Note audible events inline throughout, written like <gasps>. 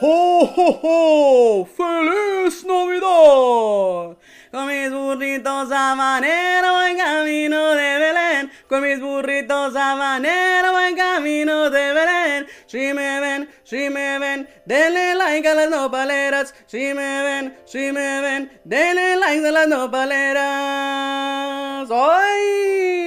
¡Ho, ho, ho! ¡Feliz Navidad! Con mis burritos habanero en camino de Belén. Con mis burritos habanero en camino de Belén. Si me ven, si me ven, denle like a las nopaleras. Si me ven, si me ven, denle like a las nopaleras. ¡Ay!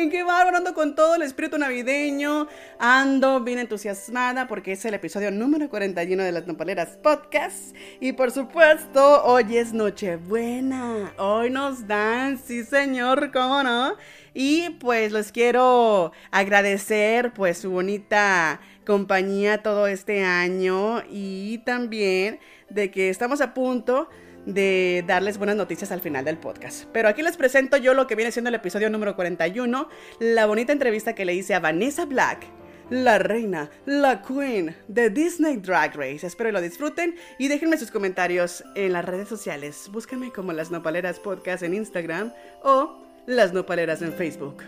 Con todo el espíritu navideño. Ando bien entusiasmada porque es el episodio número 41 de las nopaleras podcast. Y por supuesto, hoy es Nochebuena. Hoy nos dan, sí señor, cómo no. Y pues les quiero agradecer pues su bonita compañía todo este año y también de que estamos a punto de darles buenas noticias al final del podcast. Pero aquí les presento yo lo que viene siendo el episodio número 41, la bonita entrevista que le hice a Vanessa Black, la reina, la queen de Disney Drag Race. Espero lo disfruten y déjenme sus comentarios en las redes sociales. Búsquenme como Las Nopaleras Podcast en Instagram o Las Nopaleras en Facebook.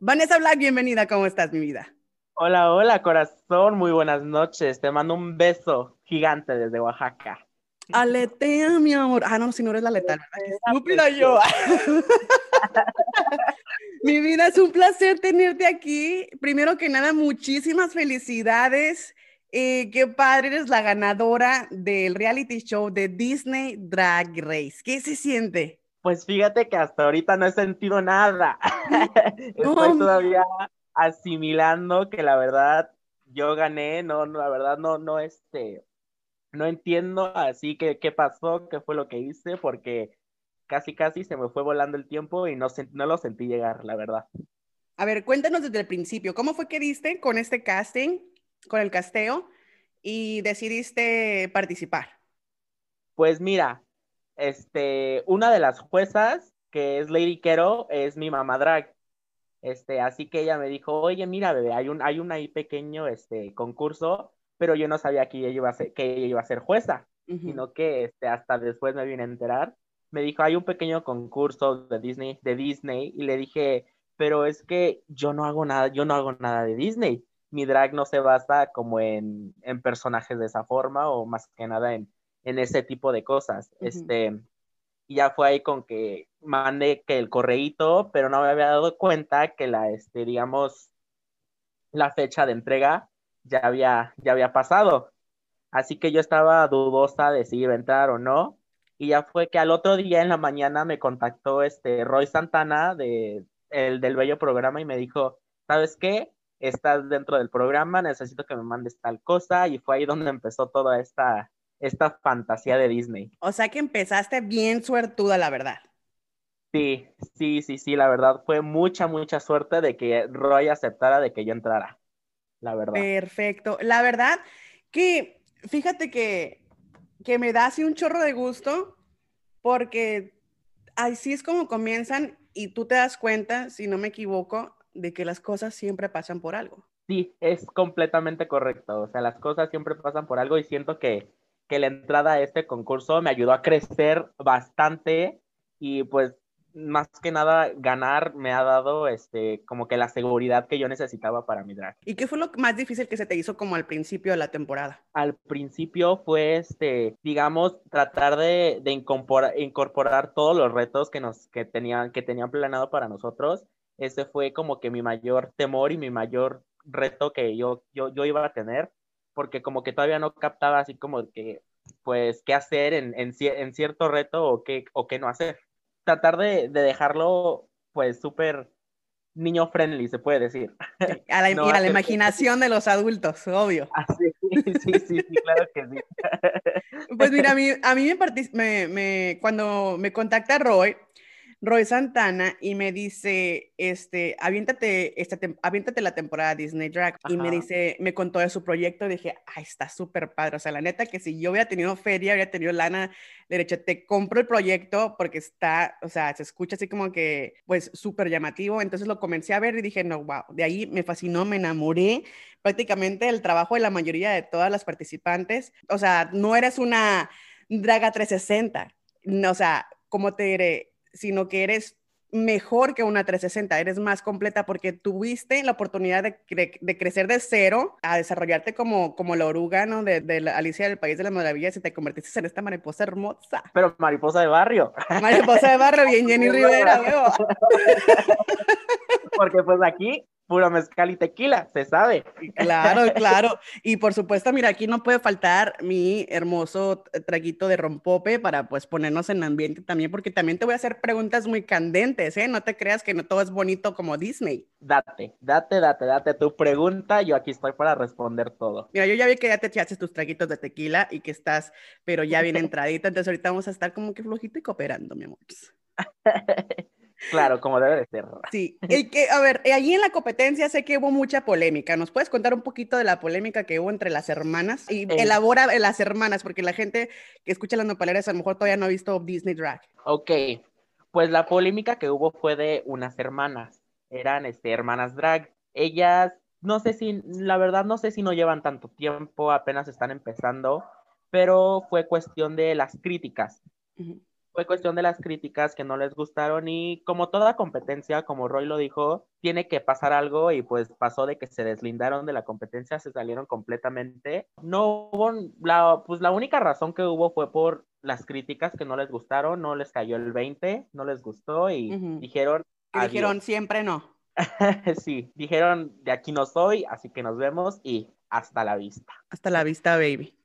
Vanessa Black, bienvenida, ¿cómo estás, mi vida? Hola, hola, corazón, muy buenas noches. Te mando un beso gigante desde Oaxaca. Aletea, mi amor. Ah, no, si no eres la letal. Estúpida yo. <laughs> mi vida, es un placer tenerte aquí. Primero que nada, muchísimas felicidades. Eh, qué padre, eres la ganadora del reality show de Disney Drag Race. ¿Qué se siente? Pues fíjate que hasta ahorita no he sentido nada. <laughs> Estoy todavía asimilando que la verdad yo gané, no, no la verdad no, no, este, no entiendo así que qué pasó, qué fue lo que hice, porque casi casi se me fue volando el tiempo y no, no lo sentí llegar, la verdad. A ver, cuéntanos desde el principio, ¿cómo fue que diste con este casting, con el casteo, y decidiste participar? Pues mira, este, una de las juezas, que es Lady Quero, es mi mamá drag. Este, así que ella me dijo, oye, mira, bebé, hay un, hay un ahí pequeño este, concurso, pero yo no sabía que ella iba a ser, que ella iba a ser jueza, sino que este, hasta después me vine a enterar. Me dijo, hay un pequeño concurso de Disney, de Disney, y le dije, pero es que yo no hago nada, yo no hago nada de Disney. Mi drag no se basa como en, en personajes de esa forma, o más que nada en, en ese tipo de cosas. Este, y ya fue ahí con que mandé que el correíto, pero no me había dado cuenta que la, este, digamos, la fecha de entrega ya había, ya había pasado. Así que yo estaba dudosa de si iba a entrar o no. Y ya fue que al otro día en la mañana me contactó este Roy Santana de, el, del bello programa y me dijo, ¿sabes qué? Estás dentro del programa, necesito que me mandes tal cosa. Y fue ahí donde empezó toda esta, esta fantasía de Disney. O sea que empezaste bien suertuda, la verdad. Sí, sí, sí, sí, la verdad fue mucha, mucha suerte de que Roy aceptara de que yo entrara, la verdad. Perfecto. La verdad que, fíjate que, que me da así un chorro de gusto porque así es como comienzan y tú te das cuenta, si no me equivoco, de que las cosas siempre pasan por algo. Sí, es completamente correcto. O sea, las cosas siempre pasan por algo y siento que que la entrada a este concurso me ayudó a crecer bastante y pues más que nada ganar me ha dado este como que la seguridad que yo necesitaba para mi drag. ¿Y qué fue lo más difícil que se te hizo como al principio de la temporada? Al principio fue este, digamos, tratar de, de incorporar, incorporar, todos los retos que nos que tenían que tenían planeado para nosotros. Ese fue como que mi mayor temor y mi mayor reto que yo, yo, yo iba a tener porque como que todavía no captaba así como que, pues, qué hacer en, en, en cierto reto o qué, o qué no hacer. Tratar de, de dejarlo, pues, súper niño friendly, se puede decir. <laughs> A la, no a la imaginación de los adultos, obvio. Ah, <laughs> sí, sí, sí, sí, claro que sí. Pues mira, a <laughs> mí, a mí me, me, me, cuando me contacta Roy, Roy Santana y me dice, este, aviéntate, esta aviéntate la temporada Disney Drag. Ajá. Y me dice, me contó de su proyecto y dije, ay, está súper padre. O sea, la neta que si yo hubiera tenido feria, hubiera tenido lana derecha, te compro el proyecto porque está, o sea, se escucha así como que, pues, súper llamativo. Entonces lo comencé a ver y dije, no, wow, de ahí me fascinó, me enamoré prácticamente del trabajo de la mayoría de todas las participantes. O sea, no eres una draga 360. No, o sea, como te diré, sino que eres mejor que una 360, eres más completa porque tuviste la oportunidad de, de crecer de cero a desarrollarte como, como la oruga, ¿no? De, de la Alicia del País de las Maravillas y te convertiste en esta mariposa hermosa. Pero mariposa de barrio. Mariposa de barrio, bien <laughs> Jenny Rivera, veo. <laughs> Porque pues aquí puro mezcal y tequila, se sabe. Claro, <laughs> claro. Y por supuesto, mira, aquí no puede faltar mi hermoso traguito de rompope para pues ponernos en ambiente también, porque también te voy a hacer preguntas muy candentes, ¿eh? No te creas que no todo es bonito como Disney. Date, date, date, date tu pregunta, yo aquí estoy para responder todo. Mira, yo ya vi que ya te echaste tus traguitos de tequila y que estás, pero ya bien <laughs> entradita, entonces ahorita vamos a estar como que flojito y cooperando, mi amor. <laughs> Claro, como debe de ser. Sí, y que, a ver, allí en la competencia sé que hubo mucha polémica. ¿Nos puedes contar un poquito de la polémica que hubo entre las hermanas? Y eh. elabora las hermanas, porque la gente que escucha las nopaleras a lo mejor todavía no ha visto Disney Drag. Ok, pues la polémica que hubo fue de unas hermanas. Eran este, hermanas drag. Ellas, no sé si, la verdad, no sé si no llevan tanto tiempo, apenas están empezando, pero fue cuestión de las críticas fue cuestión de las críticas que no les gustaron y como toda competencia, como Roy lo dijo, tiene que pasar algo y pues pasó de que se deslindaron de la competencia, se salieron completamente. No hubo, la, pues la única razón que hubo fue por las críticas que no les gustaron, no les cayó el 20, no les gustó y dijeron... dijeron siempre no. <laughs> sí, dijeron de aquí no soy, así que nos vemos y hasta la vista. Hasta la vista, baby.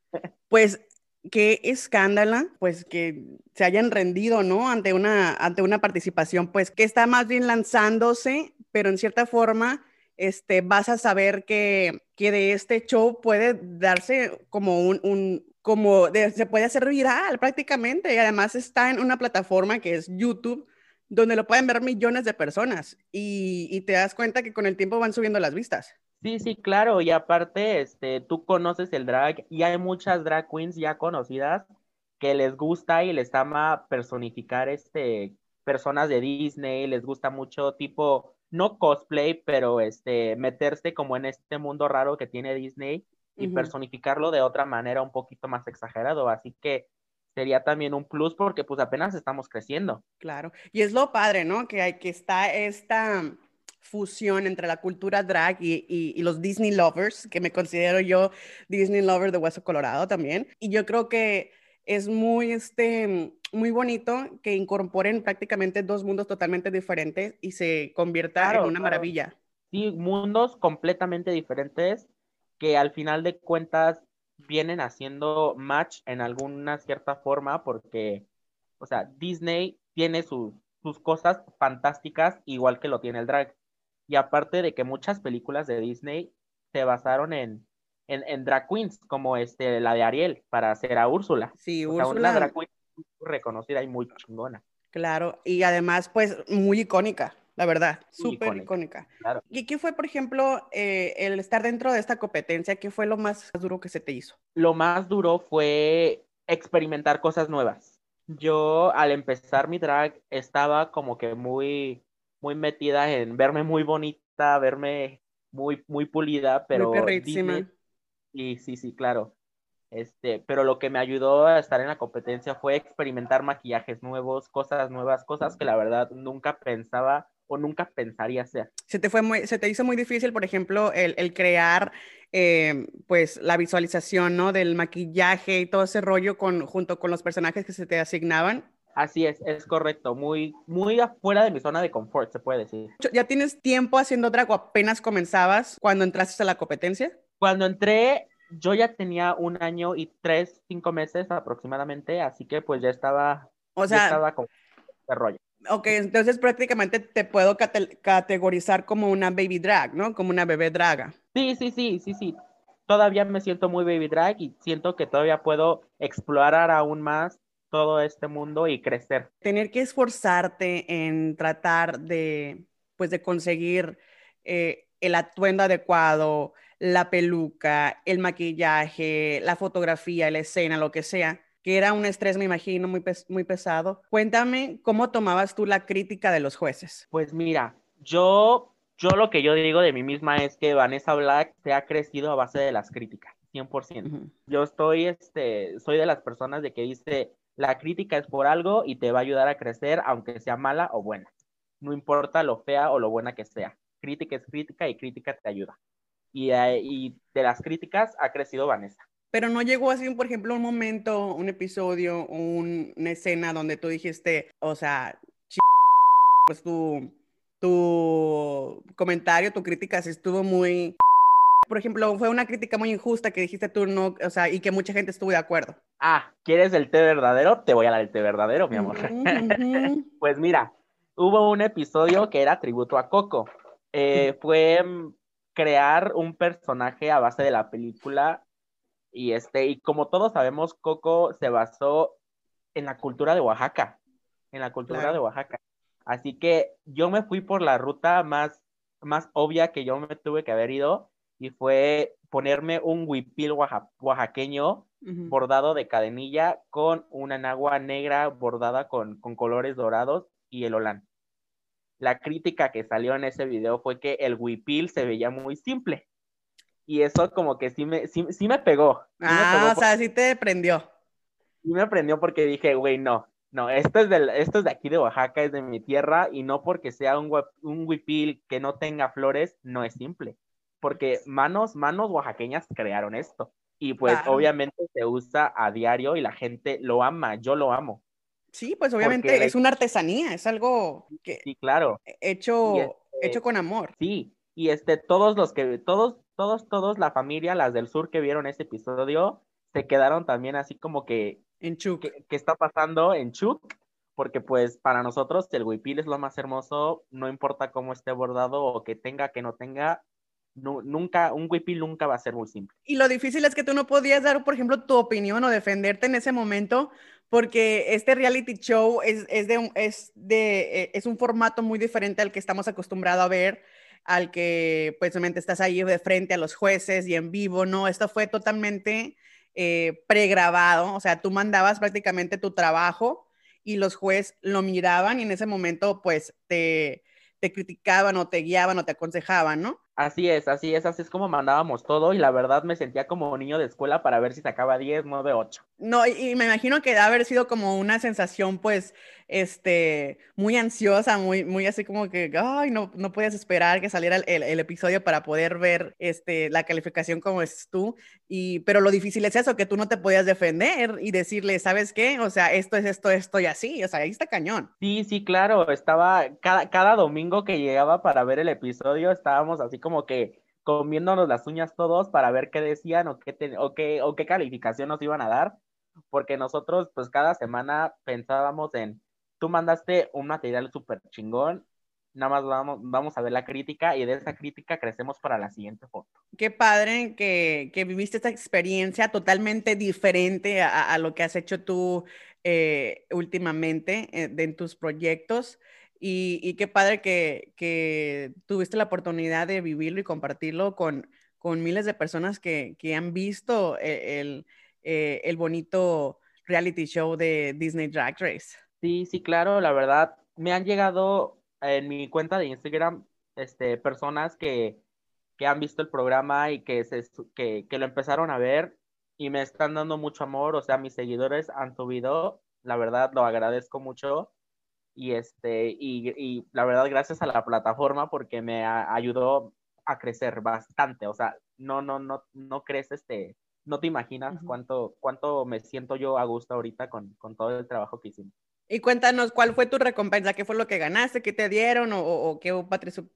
Pues qué escándalo, pues que se hayan rendido, ¿no? Ante una, ante una participación, pues que está más bien lanzándose, pero en cierta forma, este, vas a saber que, que de este show puede darse como un, un como se puede hacer viral prácticamente, y además está en una plataforma que es YouTube, donde lo pueden ver millones de personas, y, y te das cuenta que con el tiempo van subiendo las vistas. Sí, sí, claro, y aparte, este, tú conoces el drag y hay muchas drag queens ya conocidas que les gusta y les ama personificar este personas de Disney, les gusta mucho tipo no cosplay, pero este meterse como en este mundo raro que tiene Disney y personificarlo de otra manera un poquito más exagerado, así que sería también un plus porque pues apenas estamos creciendo. Claro, y es lo padre, ¿no? Que hay que está esta fusión entre la cultura drag y, los Disney lovers, que me considero yo Disney lover de Hueso Colorado también. Y yo creo que es muy, este, muy bonito que incorporen prácticamente dos mundos totalmente diferentes y se convierta en una maravilla. Sí, mundos completamente diferentes que al final de cuentas vienen haciendo match en alguna cierta forma porque, o sea, Disney tiene sus, sus cosas fantásticas igual que lo tiene el drag. Y aparte de que muchas películas de Disney se basaron en, en, drag queens, como este, la de Ariel, para hacer a Úrsula. Sí, Úrsula. una drag queen reconocida y muy chingona. Claro, y además, pues, muy icónica, la verdad, súper icónica. ¿Y qué fue, por ejemplo, eh, el estar dentro de esta competencia? ¿Qué fue lo más duro que se te hizo? Lo más duro fue experimentar cosas nuevas. Yo, al empezar mi drag, estaba como que muy muy metida en verme muy bonita, verme muy, muy pulida, pero... Muy sí, sí, sí, claro. Este, pero lo que me ayudó a estar en la competencia fue experimentar maquillajes nuevos, cosas nuevas, cosas que la verdad nunca pensaba o nunca pensaría hacer. Se te fue muy, se te hizo muy difícil, por ejemplo, el, el crear eh, pues la visualización, ¿no? Del maquillaje y todo ese rollo con, junto con los personajes que se te asignaban. Así es, es correcto, muy, muy afuera de mi zona de confort, se puede decir. ¿Ya tienes tiempo haciendo drag o apenas comenzabas cuando entraste a la competencia? Cuando entré, yo ya tenía un año y tres, cinco meses aproximadamente, así que pues ya estaba, o sea, ya estaba con este rollo. Ok, entonces prácticamente te puedo categorizar como una baby drag, ¿no? Como una bebé draga. Sí, sí, sí, sí, sí. Todavía me siento muy baby drag y siento que todavía puedo explorar aún más todo este mundo y crecer. Tener que esforzarte en tratar de, pues, de conseguir eh, el atuendo adecuado, la peluca, el maquillaje, la fotografía, la escena, lo que sea, que era un estrés, me imagino, muy, muy pesado. Cuéntame cómo tomabas tú la crítica de los jueces. Pues mira, yo, yo lo que yo digo de mí misma es que Vanessa Black se ha crecido a base de las críticas. 100%. Yo estoy, este, soy de las personas de que dice, la crítica es por algo y te va a ayudar a crecer, aunque sea mala o buena. no importa lo fea o lo buena que sea. Crítica es crítica y crítica te ayuda. Y, eh, de las críticas ha crecido Vanessa. Pero no llegó así, por ejemplo, un momento, un episodio, un, una escena donde tú dijiste, o sea, pues tu, tu comentario, tu crítica sí estuvo muy... Por ejemplo, fue una crítica muy injusta que dijiste tú no, o sea, y que mucha gente estuvo de acuerdo. Ah, ¿quieres el té verdadero? Te voy a dar el té verdadero, mi amor. <laughs> pues mira, hubo un episodio que era tributo a Coco. Eh, fue mm, crear un personaje a base de la película y este y como todos sabemos Coco se basó en la cultura de Oaxaca, en la cultura de Oaxaca. Así que yo me fui por la ruta más más obvia que yo me tuve que haber ido y fue ponerme un huipil oaxaqueño bordado de cadenilla con una enagua negra bordada con, con colores dorados y el olán la crítica que salió en ese video fue que el huipil se veía muy simple. Y eso como que sí me, sí, me pegó. ah, o sea, sí te prendió. Sí me prendió porque dije, güey, no, no, esto es, del, esto es de aquí de Oaxaca, es de mi tierra, y no porque sea un, un huipil que no tenga flores, no es simple. Porque manos, manos oaxaqueñas crearon esto. Y pues obviamente se usa a diario y la gente lo ama, yo lo amo. Sí, pues obviamente es una artesanía, es algo que sí, claro. hecho, este hecho con amor. Sí, y este, todos los que, todos, todos, todos, la familia, las del sur que vieron este episodio, se quedaron también así como que... En Chuk. ¿Qué, está pasando en Chuk? Porque pues para nosotros el huipil es lo más hermoso, no importa cómo esté bordado o que tenga, que no tenga, nunca, un huipil nunca va a ser muy simple. Y lo difícil es que tú no podías dar, por ejemplo, tu opinión o defenderte en ese momento porque este reality show es, es, de, es, de, eh, es un formato muy diferente al que estamos acostumbrados a ver, al que pues obviamente estás ahí de frente a los jueces y en vivo, ¿no? Esto fue totalmente eh, pregrabado, o sea, tú mandabas prácticamente tu trabajo y los jueces lo miraban y en ese momento pues te, te criticaban o te guiaban o te aconsejaban, ¿no? Así es, así es, así es como mandábamos todo y la verdad me sentía como niño de escuela para ver si sacaba 10, 9, 8. No, y, me imagino que debe haber sido como una sensación pues este, muy ansiosa, muy, muy así como que, ay, no, no podías esperar que saliera el, el, episodio para poder ver este, la calificación como es tú, y, pero lo difícil es eso, que tú no te podías defender y decirle, ¿sabes qué? O sea, esto es esto, esto y así, o sea, ahí está cañón. Sí, sí, claro, estaba, cada, cada domingo que llegaba para ver el episodio, estábamos así como que comiéndonos las uñas todos para ver qué decían o qué, o qué, o qué calificación nos iban a dar, porque nosotros pues cada semana pensábamos en tú mandaste un material súper chingón, nada más vamos, vamos a ver la crítica y de esa crítica crecemos para la siguiente foto. Qué padre que, que viviste esta experiencia totalmente diferente a, a lo que has hecho tú eh, últimamente eh, en tus proyectos. Y, y qué padre que, que, tuviste la oportunidad de vivirlo y compartirlo con, con miles de personas que, que han visto eh, el, el, el bonito reality show de Disney Drag Race. Sí, sí, claro, la verdad, me han llegado en mi cuenta de Instagram este, personas que, que han visto el programa y que, se, que, que lo empezaron a ver y me están dando mucho amor, o sea, mis seguidores han subido, la verdad, lo agradezco mucho y este, y, y la verdad, gracias a la plataforma porque me ayudó a crecer bastante, o sea, no, no, no, no crees este, no te imaginas cuánto, cuánto me siento yo a gusto ahorita con, con todo el trabajo que hicimos. Y cuéntanos, ¿cuál fue tu recompensa? ¿Qué fue lo que ganaste? ¿Qué te dieron? ¿O, o qué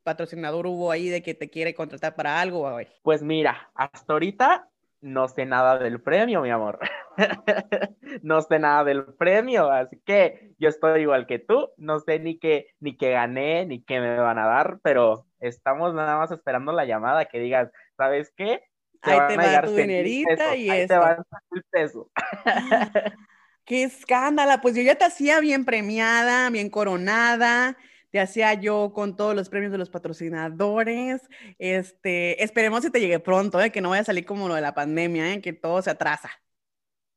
patrocinador hubo ahí de que te quiere contratar para algo? A ver. Pues mira, hasta ahorita no sé nada del premio, mi amor. <laughs> no sé nada del premio, así que yo estoy igual que tú, no sé ni qué, ni qué gané, ni qué me van a dar, pero estamos nada más esperando la llamada que digas, ¿sabes qué? ahí te va tu dinerita y ahí te va el peso. Qué escándalo, pues yo ya te hacía bien premiada, bien coronada, te hacía yo con todos los premios de los patrocinadores. Este, esperemos que te llegue pronto, ¿eh? que no vaya a salir como lo de la pandemia, ¿eh? que todo se atrasa.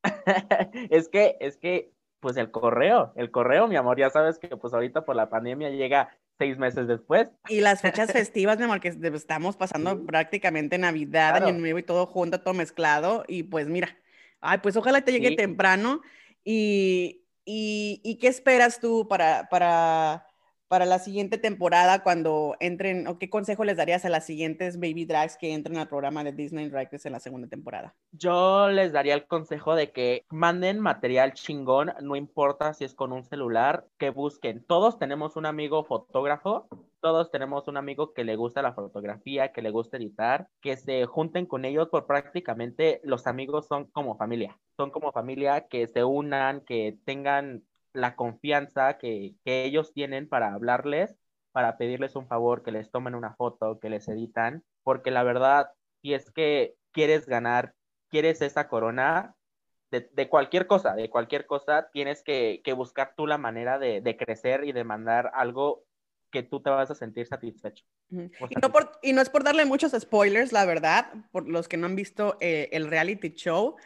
<laughs> es que, es que, pues el correo, el correo, mi amor, ya sabes que pues ahorita por la pandemia llega seis meses después. Y las fechas <laughs> festivas, mi amor, que estamos pasando prácticamente Navidad, Año Nuevo y todo junto, todo mezclado. Y pues mira, ay, pues ojalá te llegue temprano y, y, y, qué esperas tú para, para, para la siguiente temporada cuando entren, o qué consejo les darías a las siguientes baby drags que entren al programa de Disney Drag en la segunda temporada? Yo les daría el consejo de que manden material chingón, no importa si es con un celular, que busquen. Todos tenemos un amigo fotógrafo, todos tenemos un amigo que le gusta la fotografía, que le gusta editar, que se junten con ellos, por prácticamente los amigos son como familia, son como familia que se unan, que tengan la confianza que, ellos tienen para hablarles, para pedirles un favor, que les tomen una foto, que les editan, porque la verdad, si es que quieres ganar, quieres esa corona, de, cualquier cosa, de cualquier cosa, tienes que, buscar tú la manera de, crecer y de mandar algo que tú te vas a sentir satisfecho. Y, no por, y, no es por darle muchos spoilers, la verdad, por los que no han visto eh, el reality show,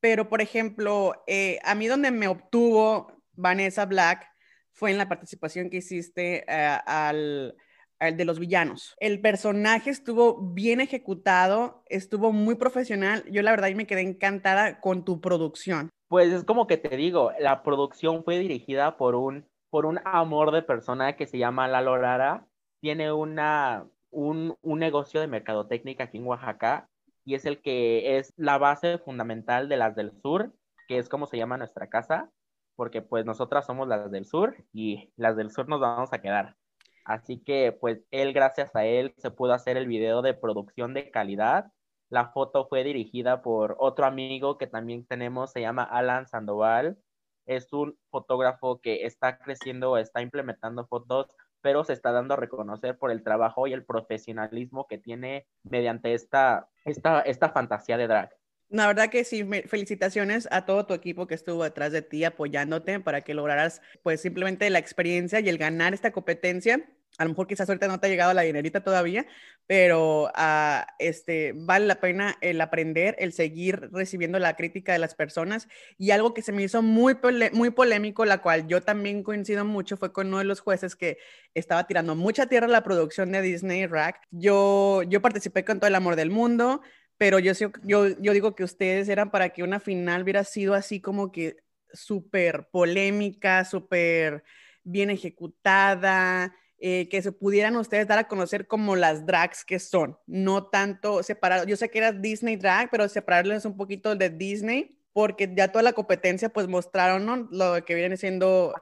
pero por ejemplo, eh, a mí donde me obtuvo Vanessa Black fue en la participación que hiciste eh, al, de los villanos. El personaje estuvo bien ejecutado, estuvo muy profesional. Yo la verdad me quedé encantada con tu producción. Pues es como que te digo, la producción fue dirigida por un, por un amor de persona que se llama Lalo Lara. Tiene una, un, un negocio de mercadotecnia aquí en Oaxaca y es el que es la base fundamental de las del sur, que es como se llama nuestra casa porque pues nosotras somos las del sur y las del sur nos vamos a quedar. Así que pues él, gracias a él, se pudo hacer el video de producción de calidad. La foto fue dirigida por otro amigo que también tenemos, se llama Alan Sandoval. Es un fotógrafo que está creciendo, está implementando fotos, pero se está dando a reconocer por el trabajo y el profesionalismo que tiene mediante esta, esta, esta fantasía de drag. La verdad que sí, felicitaciones a todo tu equipo que estuvo detrás de ti apoyándote para que lograras pues simplemente la experiencia y el ganar esta competencia. A lo mejor quizás ahorita no te ha llegado la dinerita todavía, pero uh, este, vale la pena el aprender, el seguir recibiendo la crítica de las personas. Y algo que se me hizo muy, muy polémico, la cual yo también coincido mucho, fue con uno de los jueces que estaba tirando mucha tierra a la producción de Disney Rack. Yo, yo participé con todo el amor del mundo, pero yo, yo, yo digo que ustedes eran para que una final hubiera sido así como que súper polémica, súper bien ejecutada, eh, que se pudieran ustedes dar a conocer como las drags que son, no tanto separar, yo sé que era Disney drag, pero separarles un poquito de Disney, porque ya toda la competencia pues mostraron ¿no? lo que viene siendo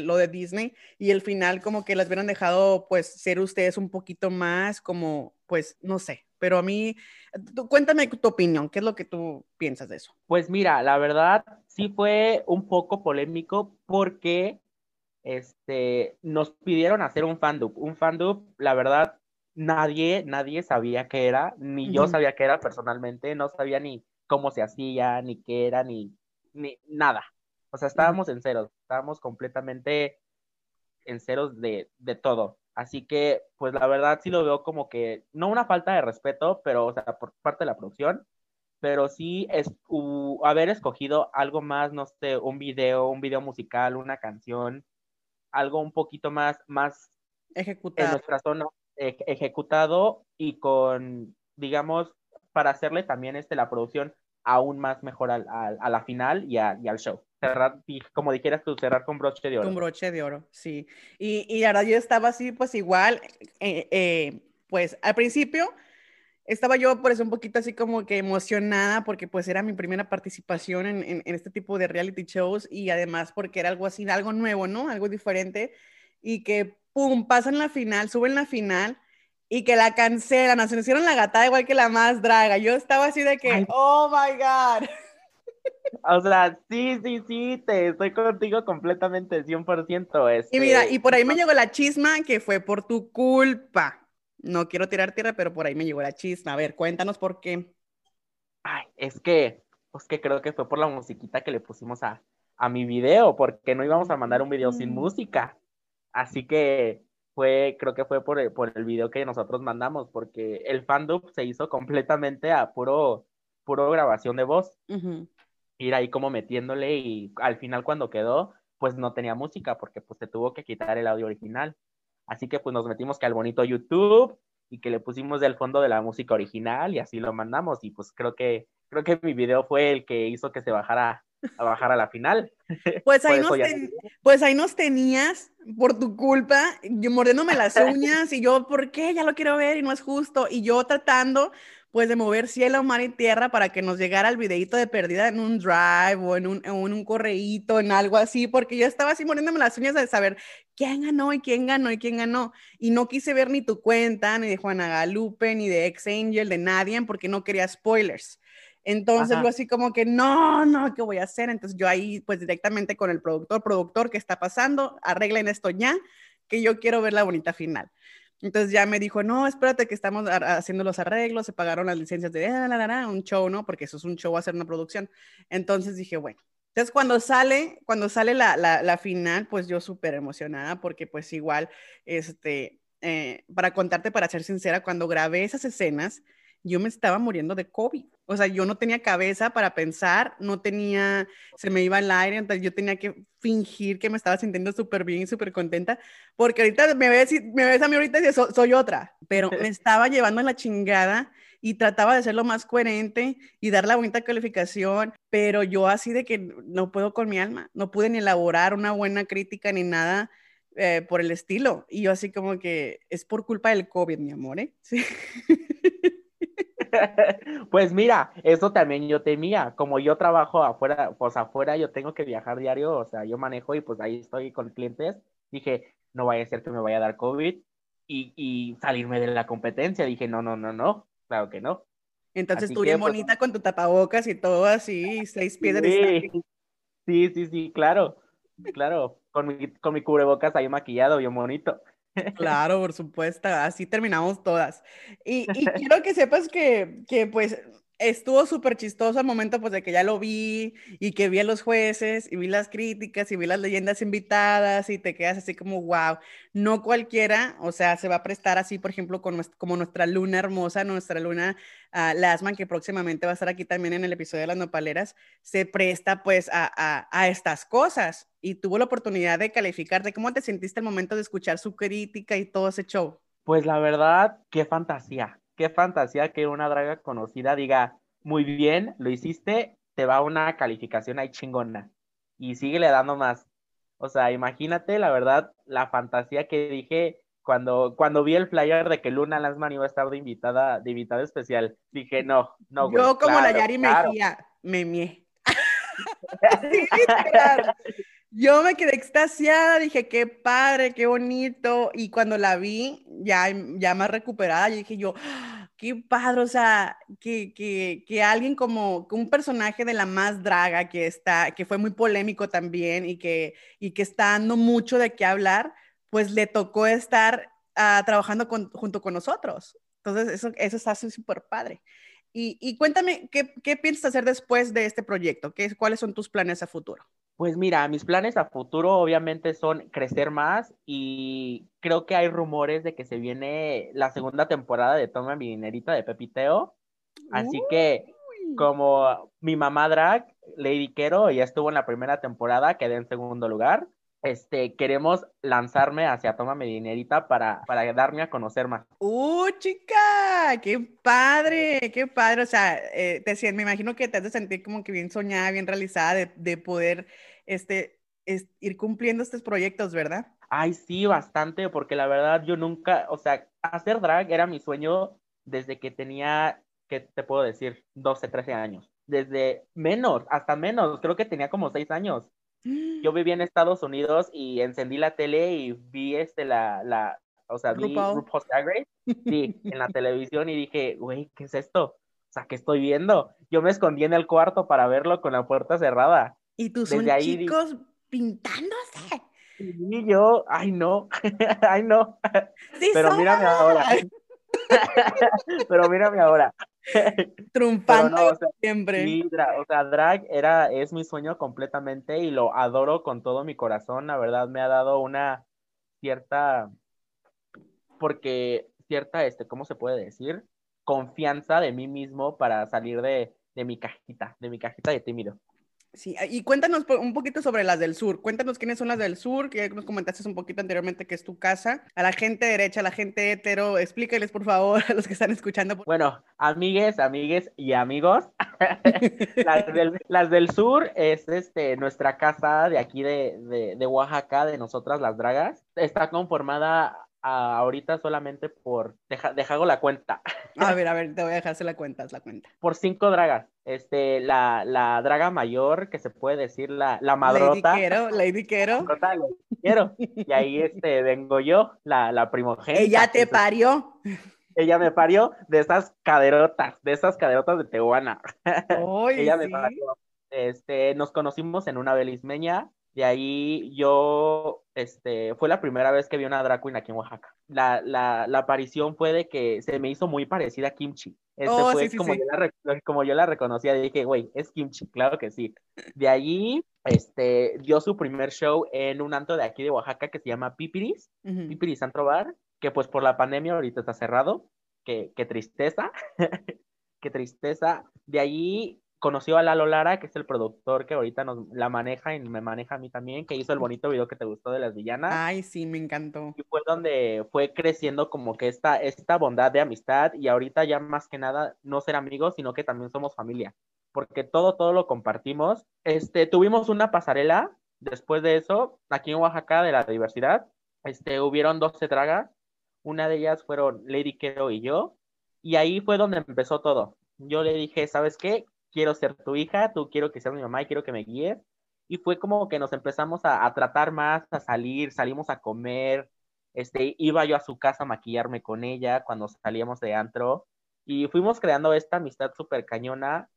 lo de Disney y el final como que las hubieran dejado pues ser ustedes un poquito más como pues no sé, pero a mí, cuéntame tu opinión, ¿qué es lo que tú piensas de eso? Pues mira, la verdad sí fue un poco polémico porque este, nos pidieron hacer un fandub. Un fandub, la verdad, nadie, nadie sabía qué era, ni yo sabía qué era personalmente, no sabía ni cómo se hacía, ni qué era, ni, ni nada. O sea, estábamos en ceros, estábamos completamente en ceros de, de todo. Así que, pues la verdad sí lo veo como que, no una falta de respeto, pero, o sea, por parte de la producción, pero sí es haber escogido algo más, no sé, un video, un video musical, una canción, algo un poquito más, más ejecutado. en nuestra zona, ejecutado y con, digamos, para hacerle también este, la producción aún más mejor al, a la final y, y al show cerrar, como dijeras tú, cerrar con broche de oro. Con broche de oro, sí. Y, y ahora yo estaba así, pues igual, eh, eh, pues al principio estaba yo por eso un poquito así como que emocionada porque pues era mi primera participación en, en, este tipo de reality shows y además porque era algo así, algo nuevo, ¿no? Algo diferente y que, ¡pum!, pasan la final, suben la final y que la cancelan, se hicieron la gatada igual que la más draga. Yo estaba así de que, oh my God. <laughs> O sea, sí, sí, sí, te estoy contigo completamente, 100%. Este... Y mira, y por ahí me llegó la chisma que fue por tu culpa. No quiero tirar tierra, pero por ahí me llegó la chisma. A ver, cuéntanos por qué. Ay, es que, pues que creo que fue por la musiquita que le pusimos a, a mi video, porque no íbamos a mandar un video sin mm. música. Así que fue, creo que fue por el, por el video que nosotros mandamos, porque el fandom se hizo completamente a puro, puro grabación de voz ir ahí como metiéndole y al final cuando quedó, pues no tenía música porque pues se tuvo que quitar el audio original. Así que pues nos metimos que al bonito YouTube y que le pusimos del fondo de la música original y así lo mandamos y pues creo que creo que mi video fue el que hizo que se bajara a bajar a la final. <laughs> Pues ahí, nos pues ahí nos tenías por tu culpa, yo mordiéndome las <laughs> uñas y yo, ¿por qué? Ya lo quiero ver y no es justo. Y yo tratando pues de mover cielo, mar y tierra para que nos llegara el videito de perdida en un drive o en un, en un correíto, en algo así, porque yo estaba así muriéndome las uñas de saber quién ganó y quién ganó y quién ganó. Y no quise ver ni tu cuenta, ni de Juana Galupe, ni de Ex Angel, de nadie, porque no quería spoilers. Entonces, yo así como que, no, no, ¿qué voy a hacer? Entonces, yo ahí, pues directamente con el productor, productor, ¿qué está pasando? Arreglen esto ya, que yo quiero ver la bonita final. Entonces ya me dijo, no, espérate que estamos haciendo los arreglos, se pagaron las licencias de ah, un show, ¿no? Porque eso es un show, hacer una producción. Entonces dije, bueno. Entonces cuando sale, cuando sale la, la, final, pues yo súper emocionada porque pues igual, este, eh, para contarte, para ser sincera, cuando grabé esas escenas, yo me estaba muriendo de COVID. O sea, yo no tenía cabeza para pensar, no tenía, se me iba el aire, entonces yo tenía que fingir que me estaba sintiendo súper bien y súper contenta, porque ahorita me ves, me ves a mí ahorita y soy otra, pero me <laughs> estaba llevando la chingada y trataba de ser lo más coherente y dar la bonita calificación, pero yo así de que no puedo con mi alma, no pude ni elaborar una buena crítica ni nada. Eh, por el estilo. Y yo así como que es por culpa del COVID, mi amor, ¿eh? <laughs> Sí. <laughs> pues mira, eso también yo temía. Como yo trabajo afuera, pues afuera yo tengo que viajar diario, o sea, yo manejo y pues ahí estoy con clientes. Dije, no vaya a ser que me vaya a dar COVID y, y salirme de la competencia. Dije, no, no, no, no, claro que no. Entonces tú bien pues, bonita con tu tapabocas y todo así, seis pies de sí, sí, sí, claro, claro. Con mi, con mi cubrebocas ahí maquillado, bien bonito. Claro, por supuesto, así terminamos todas. Y, y <laughs> quiero que sepas que, que pues estuvo súper chistoso al momento pues de que ya lo vi y que vi a los jueces y vi las críticas y vi las leyendas invitadas y te quedas así como, wow, no cualquiera, o sea, se va a prestar así, por ejemplo, con como nuestra luna hermosa, nuestra luna uh, Lasman, que próximamente va a estar aquí también en el episodio de las nopaleras, se presta pues a, a, a estas cosas y tuvo la oportunidad de calificarte. ¿Cómo te sentiste el momento de escuchar su crítica y todo ese show? Pues la verdad, qué fantasía qué fantasía que una draga conocida diga, muy bien, lo hiciste, te va una calificación ahí chingona. Y síguele dando más. O sea, imagínate, la verdad, la fantasía que dije cuando, cuando vi el flyer de que Luna Lansman iba a estar de invitada, de invitada especial. Dije, no, no, Yo como la Yari Mejía, me mié. <laughs> <laughs> Yo me quedé extasiada, dije, qué padre, qué bonito. Y cuando la vi, ya, ya más recuperada, yo dije yo, ¡Ah! qué padre, o sea, que, que, que, alguien como un personaje de la más draga que está, que fue muy polémico también y que, y que está dando mucho de qué hablar, pues le tocó estar uh, trabajando junto con nosotros. Entonces, eso, eso está súper padre. Y, y, cuéntame, ¿qué, ¿qué, piensas hacer después de este proyecto? ¿Qué, ¿Cuáles son tus planes a futuro? Pues mira, mis planes a futuro obviamente son crecer más y creo que hay rumores de que se viene la segunda temporada de Toma mi dinerita de Pepiteo. Así que como mi mamá drag, Lady Quero, ya estuvo en la primera temporada, quedé en segundo lugar. Este, queremos lanzarme hacia Toma mi dinerita para, para darme a conocer más. ¡Uh, chica! ¡Qué padre! ¡Qué padre! O sea, eh, te, me imagino que te has de sentir como que bien soñada, bien realizada de, de poder este, ir cumpliendo estos proyectos, ¿verdad? Ay, sí, bastante, porque la verdad yo nunca, o sea, hacer drag era mi sueño desde que tenía, ¿qué te puedo decir? 12, 13 años. Desde menos, hasta menos, creo que tenía como 6 años. Yo <gasps> vivía en Estados Unidos y encendí la tele y vi este, la, la, o sea, vi RuPaul's Drag sí, en la <laughs> televisión y dije, güey, ¿qué es esto? O sea, ¿qué estoy viendo? Yo me escondí en el cuarto para verlo con la puerta cerrada. Y son chicos pintándose. Y yo, ay no, <laughs> ay no. Pero mírame ahora. Pero mírame ahora. <laughs> Triunfando siempre. o sea, drag era, es mi sueño completamente y lo adoro con todo mi corazón. La verdad me ha dado una cierta, porque cierta, este, ¿cómo se puede decir? Confianza de mí mismo para salir de, de mi cajita, de mi cajita de tímido. Sí, y cuéntanos un poquito sobre las del sur. Cuéntanos quiénes son las del sur, que nos comentaste un poquito anteriormente que es tu casa. A la gente derecha, a la gente hetero, explícales por favor <laughs> a los que están escuchando. Bueno, amigues, amigues y amigos, <laughs> las, del, sur es este, nuestra casa de aquí de, de Oaxaca, de nosotras las dragas. Está conformada ahorita solamente por, deja, la cuenta. <laughs> A ver, a ver, te voy a dejarse la cuenta, es la cuenta. Por cinco dragas. Este, la, la draga mayor, que se puede decir la, la madrota. Lady Quero, Lady Quero. Quiero. Y ahí este, vengo yo, la, la primogénita. Ella te parió. Ella me parió de esas caderotas, de esas caderotas de Tehuana. <laughs> ella me parió. Este, nos conocimos en una belismeña de ahí yo, este, fue la primera vez que vi una drag queen aquí en Oaxaca. La, la, la aparición fue de que se me hizo muy parecida a Kimchi. Este oh, fue como, Yo la, como yo la reconocía, dije, güey, es Kimchi, claro que sí. De ahí, este, dio su primer show en un antro de aquí de Oaxaca que se llama Pipiris, Pipiris Antro Bar, que pues por la pandemia ahorita está cerrado. Qué, qué tristeza, <laughs> qué tristeza. De ahí conoció a Lalo Lara, que es el productor que ahorita nos la maneja y me maneja a mí también, que hizo el bonito video que te gustó de las villanas. Ay, sí, me encantó. Y fue donde fue creciendo como que esta, esta bondad de amistad y ahorita ya más que nada no ser amigos, sino que también somos familia, porque todo, todo lo compartimos. Este, tuvimos una pasarela después de eso, aquí en Oaxaca, de la diversidad, este, hubieron 12 dragas, una de ellas fueron Lady Kero y yo, y ahí fue donde empezó todo. Yo le dije, ¿sabes qué? Quiero ser tu hija, tú quiero que seas mi mamá y quiero que me guíes. Y fue como que nos empezamos a, tratar más, a salir, salimos a comer, este, iba yo a su casa a maquillarme con ella cuando salíamos de antro y fuimos creando esta amistad súper cañona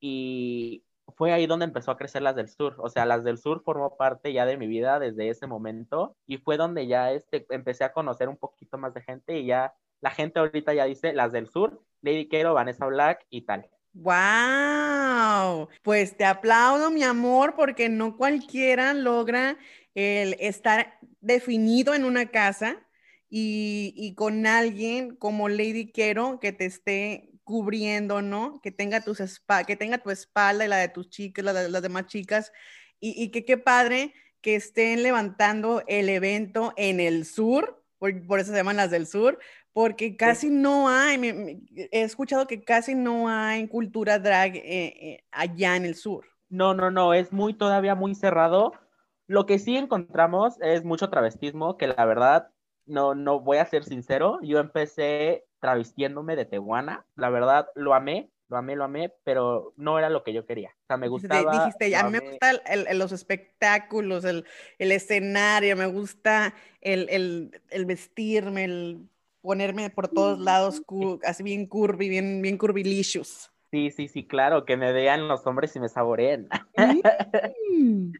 y fue ahí donde empezó a crecer las del sur, o sea, las del sur formó parte ya de mi vida desde ese momento y fue donde ya este, empecé a conocer un poquito más de gente y ya la gente ahorita ya dice las del sur, Lady Quero, Vanessa Black y tal. ¡Wow! Pues te aplaudo, mi amor, porque no cualquiera logra el estar definido en una casa y, con alguien como Lady Quero que te esté cubriendo, ¿no? Que tenga, tus que tenga tu espalda y la de tus chicas, la de las demás chicas. Y, que qué padre que estén levantando el evento en el sur, por, por, eso se llaman las del sur, porque casi no hay, he escuchado que casi no hay cultura drag eh, eh, allá en el sur. No, no, no, es muy todavía muy cerrado. Lo que sí encontramos es mucho travestismo, que la verdad, no, no voy a ser sincero, yo empecé travestiéndome de Tehuana, la verdad lo amé, lo amé, lo amé, pero no era lo que yo quería. O sea, me gustaba. Dijiste, a mí me gustan los espectáculos, el, escenario, me gusta el, el vestirme, el ponerme por todos lados así bien curvy, bien, bien curvilicious. Sí, sí, sí, claro, que me vean los hombres y me saboreen. Mm.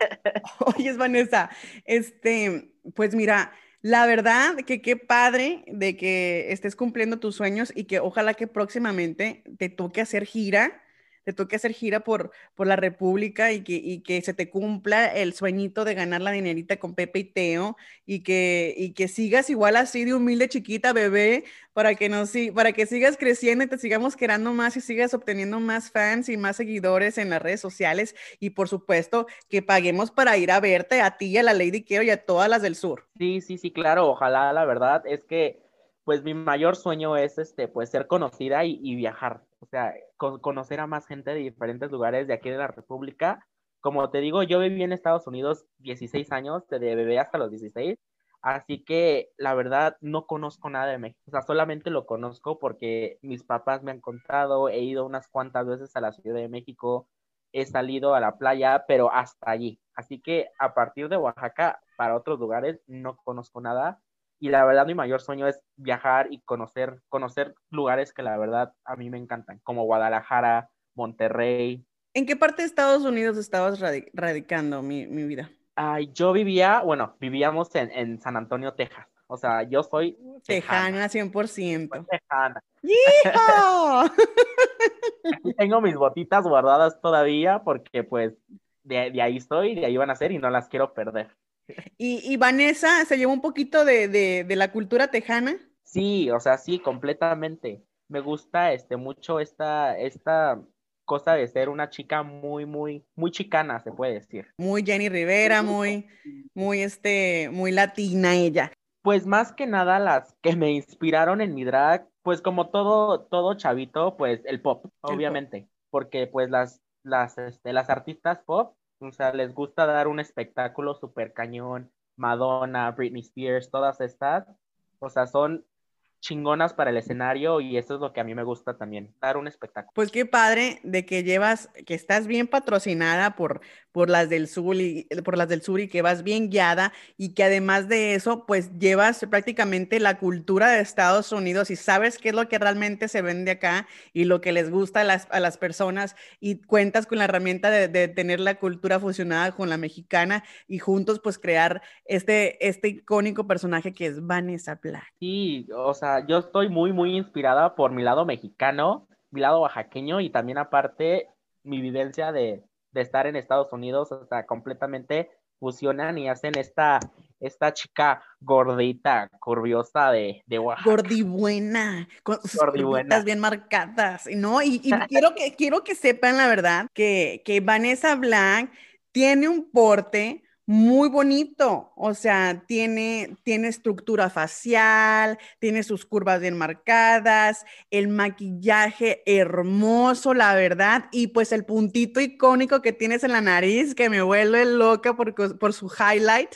<laughs> Oye, Vanessa, este, pues mira, la verdad que qué padre de que estés cumpliendo tus sueños y que ojalá que próximamente te toque hacer gira te toque hacer gira por, por la República y que, y que se te cumpla el sueñito de ganar la dinerita con Pepe y Teo y que, y que sigas igual así de humilde chiquita bebé para que, nos, para que sigas creciendo y te sigamos querando más y sigas obteniendo más fans y más seguidores en las redes sociales y por supuesto que paguemos para ir a verte a ti y a la Lady Keo y a todas las del sur. Sí, sí, sí, claro, ojalá la verdad es que pues mi mayor sueño es este, pues ser conocida y viajar o sea, conocer a más gente de diferentes lugares de aquí de la República. Como te digo, yo viví en Estados Unidos 16 años, desde bebé hasta los 16, así que la verdad no conozco nada de México, o sea, solamente lo conozco porque mis papás me han contado, he ido unas cuantas veces a la Ciudad de México, he salido a la playa, pero hasta allí. Así que a partir de Oaxaca, para otros lugares, no conozco nada y la verdad mi mayor sueño es viajar y conocer, conocer lugares que la verdad a mí me encantan, como Guadalajara, Monterrey. ¿En qué parte de Estados Unidos estabas radicando mi, vida? Ay, yo vivía, bueno, vivíamos en, en San Antonio, Texas. O sea, yo soy tejana, 100%. tejana. ¡Hijo! <laughs> tengo mis botitas guardadas todavía porque pues de, de ahí estoy, de ahí van a ser y no las quiero perder. ¿Y, Vanessa se llevó un poquito de, la cultura tejana? Sí, o sea, sí, completamente. Me gusta este, mucho esta, esta cosa de ser una chica muy, muy, muy chicana, se puede decir. Muy Jenny Rivera, muy, muy, este, muy latina ella. Pues más que nada las que me inspiraron en mi drag, pues como todo, todo chavito, pues el pop, obviamente. porque pues las, las, este, las artistas pop, o sea, les gusta dar un espectáculo súper cañón, Madonna, Britney Spears, todas estas, o sea, son chingonas para el escenario y eso es lo que a mí me gusta también, dar un espectáculo. Pues qué padre de que llevas, que estás bien patrocinada por, por las del sur y por las del sur y que vas bien guiada y que además de eso, pues llevas prácticamente la cultura de Estados Unidos y sabes qué es lo que realmente se vende acá y lo que les gusta a las, a las personas y cuentas con la herramienta de, tener la cultura fusionada con la mexicana y juntos pues crear este, este icónico personaje que es Vanessa Black. Sí, o sea, yo estoy muy, muy inspirada por mi lado mexicano, mi lado oaxaqueño y también aparte mi vivencia de, de estar en Estados Unidos, o sea, completamente fusionan y hacen esta, esta chica gordita, curviosa de, de Oaxaca. Gordibuena, con sus gordibuenas bien marcadas, ¿no? Y, y quiero, que, quiero que sepan la verdad que, que Vanessa Blanc tiene un porte muy bonito, o sea, tiene, tiene estructura facial, tiene sus curvas bien marcadas, el maquillaje hermoso, la verdad, y pues el puntito icónico que tienes en la nariz que me vuelve loca por, por su highlight.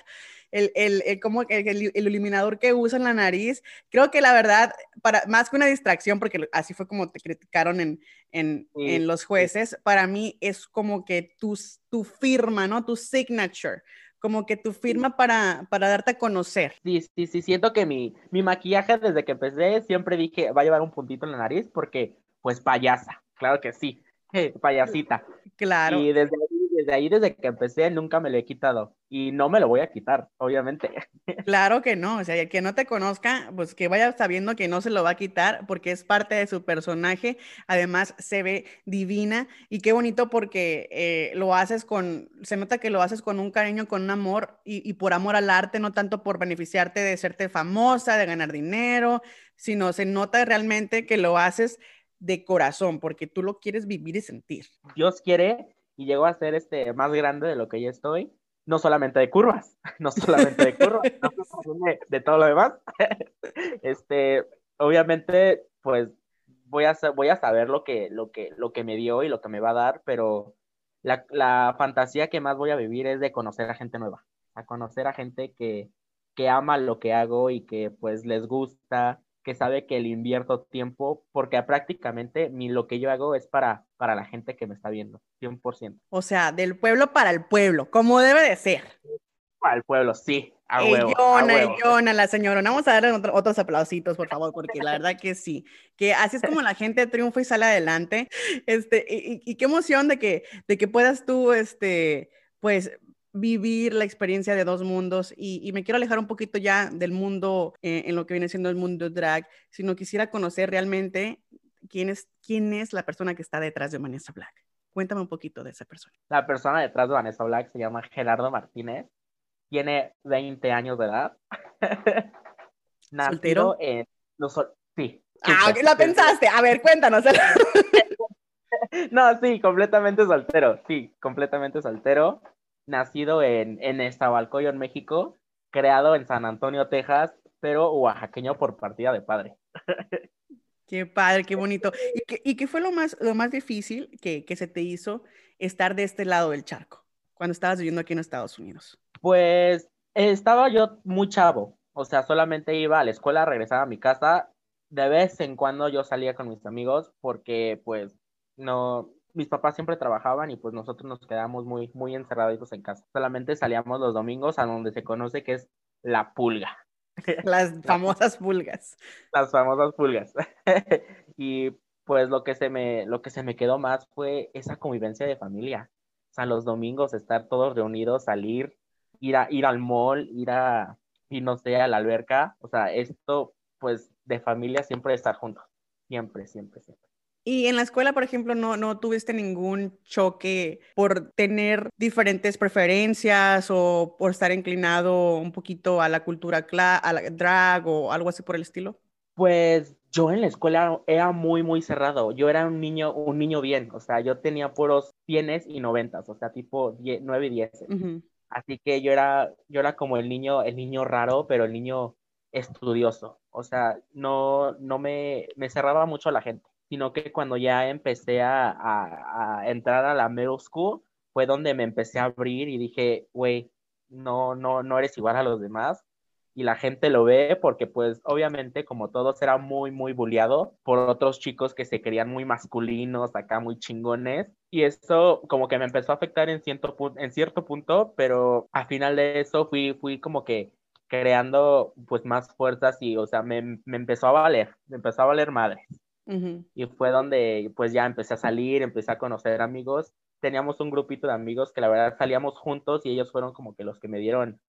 El, el, el, como el, iluminador que usa en la nariz. Creo que la verdad, para, más que una distracción, porque así fue como te criticaron en, en, sí, en los jueces, sí. para mí es como que tu, tu firma, ¿no? Tu signature como que tu firma para, para darte a conocer. Sí, sí, sí, siento que mi, mi maquillaje desde que empecé siempre dije, va a llevar un puntito en la nariz porque, pues, payasa, claro que sí, <laughs> payasita. Claro. Y desde desde ahí, desde que empecé, nunca me lo he quitado. Y no me lo voy a quitar, obviamente. <laughs> Claro que no, o sea, que no te conozca, pues que vaya sabiendo que no se lo va a quitar porque es parte de su personaje. Además, se ve divina y qué bonito porque eh, lo haces con, se nota que lo haces con un cariño, con un amor y, y por amor al arte, no tanto por beneficiarte de serte famosa, de ganar dinero, sino se nota realmente que lo haces de corazón, porque tú lo quieres vivir y sentir. Dios quiere y llego a ser este más grande de lo que ya estoy, no solamente de curvas, <laughs> no solamente de curvas, <laughs> no de, de, todo lo demás. <laughs> este, obviamente, pues voy a, voy a saber lo que, lo, que, lo que me dio y lo que me va a dar, pero la, la fantasía que más voy a vivir es de conocer a gente nueva, a conocer a gente que, que ama lo que hago y que pues les gusta, que sabe que le invierto tiempo, porque prácticamente mi, lo que yo hago es para, para la gente que me está viendo, 100%. O sea, del pueblo para el pueblo, como debe de ser. Para el pueblo, sí, a huevo. Yona, a la señora. Vamos a darle otro, otros aplausitos, por favor, porque la verdad que sí. Que así es como la gente triunfa y sale adelante. Este, y, y qué emoción de que, de que puedas tú, este, pues, vivir la experiencia de dos mundos y, y, me quiero alejar un poquito ya del mundo eh, en lo que viene siendo el mundo drag, sino quisiera conocer realmente quién es, quién es la persona que está detrás de Vanessa Black. Cuéntame un poquito de esa persona. La persona detrás de Vanessa Black se llama Gerardo Martínez, tiene 20 años de edad. <laughs> ¿Soltero? En, no, sol, sí. Ah, ¿qué la pensaste? A ver, cuéntanos. <laughs> no, sí, completamente soltero, sí, completamente soltero nacido en, en Estabalcoyo, en México, creado en San Antonio, Texas, pero oaxaqueño por partida de padre. <laughs> Qué padre, qué bonito. ¿Y qué, y qué fue lo más, lo más difícil que, que, se te hizo estar de este lado del charco cuando estabas viviendo aquí en Estados Unidos? Pues estaba yo muy chavo, o sea, solamente iba a la escuela, regresaba a mi casa, de vez en cuando yo salía con mis amigos porque pues no, mis papás siempre trabajaban y pues nosotros nos quedamos muy, muy encerraditos en casa. Solamente salíamos los domingos a donde se conoce que es la pulga. <laughs> Las famosas pulgas. Las famosas pulgas. <laughs> y pues lo que, se me, lo que se me quedó más fue esa convivencia de familia. O sea, los domingos estar todos reunidos, salir, ir, a, ir al mall, ir a, y no sé, a la alberca. O sea, esto pues de familia siempre estar juntos. Siempre, siempre, siempre. Y en la escuela, por ejemplo, no, no tuviste ningún choque por tener diferentes preferencias o por estar inclinado un poquito a la cultura a la drag o algo así por el estilo? Pues yo en la escuela era muy, muy cerrado. Yo era un niño, un niño bien. O sea, yo tenía puros tienes y noventas, o sea, tipo 10, 9 y 10. Uh -huh. Así que yo era, yo era como el niño, el niño raro, pero el niño estudioso. O sea, no, no me, me cerraba mucho a la gente. Sino que cuando ya empecé a, a, entrar a la middle school, fue donde me empecé a abrir y dije, güey, no, no, no eres igual a los demás. Y la gente lo ve porque pues obviamente como todos era muy, muy bulliado por otros chicos que se querían muy masculinos, acá muy chingones. Y eso como que me empezó a afectar en cierto, en cierto punto, pero al final de eso fui, fui como que creando pues más fuerzas y o sea, me, me empezó a valer, me empezó a valer madre. Y fue donde pues ya empecé a salir, empecé a conocer amigos teníamos un grupito de amigos que la verdad salíamos juntos y ellos fueron como que los que me dieron,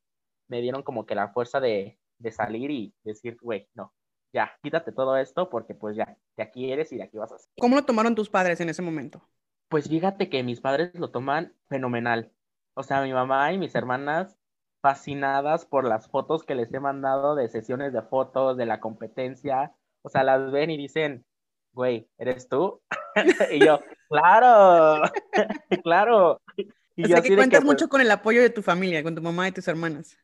me dieron como que la fuerza de, de salir y decir, güey, no, ya, quítate todo esto porque pues ya, de aquí eres y de aquí vas a ser. ¿Cómo lo tomaron tus padres en ese momento? Pues fíjate que mis padres lo toman fenomenal. O sea, mi mamá y mis hermanas fascinadas por las fotos que les he mandado de sesiones de fotos, de la competencia. O sea, las ven y dicen, güey, ¿eres tú? <laughs> y yo, claro, <laughs> claro. Y o que cuentas pues mucho con el apoyo de tu familia, con tu mamá y tus hermanas.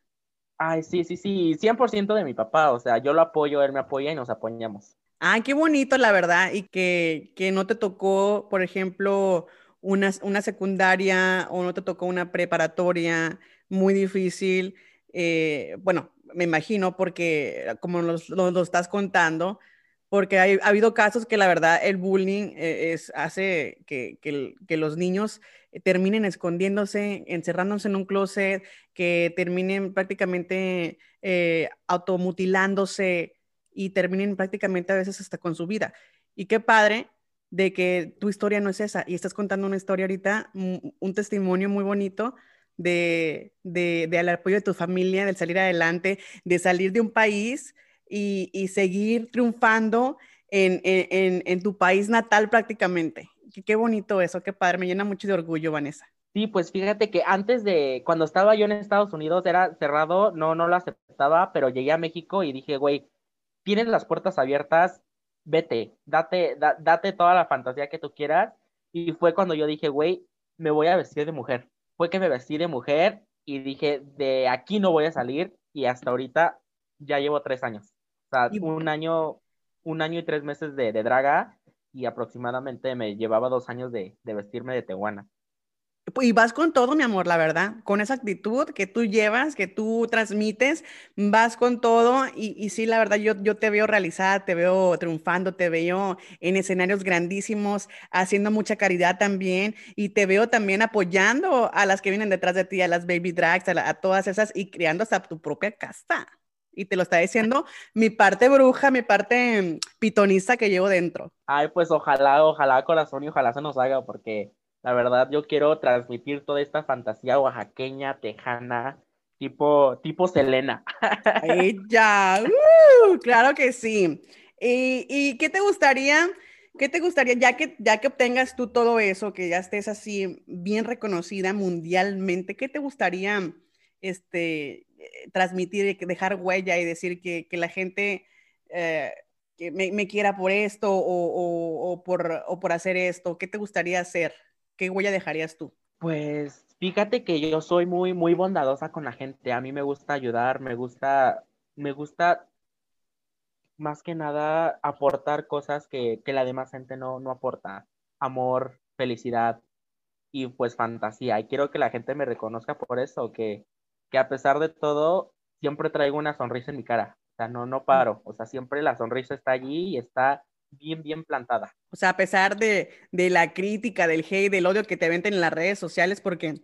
Ay, sí, sí, sí, 100% de mi papá, o sea, yo lo apoyo, él me apoya y nos apoyamos. Ay, qué bonito, la verdad, y que, que no te tocó, por ejemplo, una, una secundaria o no te tocó una preparatoria muy difícil. Eh, bueno, me imagino porque como lo, lo estás contando, porque ha habido casos que la verdad el bullying eh, es, hace que, que, los niños eh, terminen escondiéndose, encerrándose en un closet, que terminen prácticamente eh, automutilándose y terminen prácticamente a veces hasta con su vida. Y qué padre de que tu historia no es esa y estás contando una historia ahorita, un, testimonio muy bonito de, de, de, apoyo de tu familia, de salir adelante, de salir de un país y, seguir triunfando en, tu país natal prácticamente. Qué, bonito eso, qué padre, me llena mucho de orgullo, Vanessa. Sí, pues fíjate que antes de, cuando estaba yo en Estados Unidos, era cerrado, no, no lo aceptaba, pero llegué a México y dije, güey, tienes las puertas abiertas, vete, date, date toda la fantasía que tú quieras. Y fue cuando yo dije, güey, me voy a vestir de mujer. Fue que me vestí de mujer y dije, de aquí no voy a salir y hasta ahorita ya llevo tres años sea, un año, un año y tres meses de, draga y aproximadamente me llevaba dos años de, vestirme de tehuana. Y vas con todo, mi amor, la verdad, con esa actitud que tú llevas, que tú transmites, vas con todo y, y sí, la verdad, yo, yo te veo realizada, te veo triunfando, te veo en escenarios grandísimos, haciendo mucha caridad también y te veo también apoyando a las que vienen detrás de ti, a las baby drags, a, a todas esas y creando hasta tu propia casta. Y te lo está diciendo mi parte bruja, mi parte mm, pitonista que llevo dentro. Ay, pues ojalá, ojalá corazón y ojalá se nos haga, porque la verdad yo quiero transmitir toda esta fantasía oaxaqueña, tejana, tipo, tipo Selena. <laughs> Ella, uh, claro que sí. ¿Y, ¿Y, qué te gustaría, qué te gustaría, ya que, ya que obtengas tú todo eso, que ya estés así bien reconocida mundialmente, qué te gustaría, este, eh, transmitir, dejar huella y decir que, la gente eh, que me, quiera por esto o, por, o por hacer esto? ¿Qué te gustaría hacer? ¿Qué huella dejarías tú? Pues fíjate que yo soy muy, muy bondadosa con la gente. A mí me gusta ayudar, me gusta, me gusta más que nada aportar cosas que, la demás gente no, no aporta. Amor, felicidad y pues fantasía. Y quiero que la gente me reconozca por eso, que, que a pesar de todo, siempre traigo una sonrisa en mi cara. O sea, no, no paro. O sea, siempre la sonrisa está allí y está bien, bien plantada. O sea, a pesar de, la crítica, del hate, del odio que te venden en las redes sociales, porque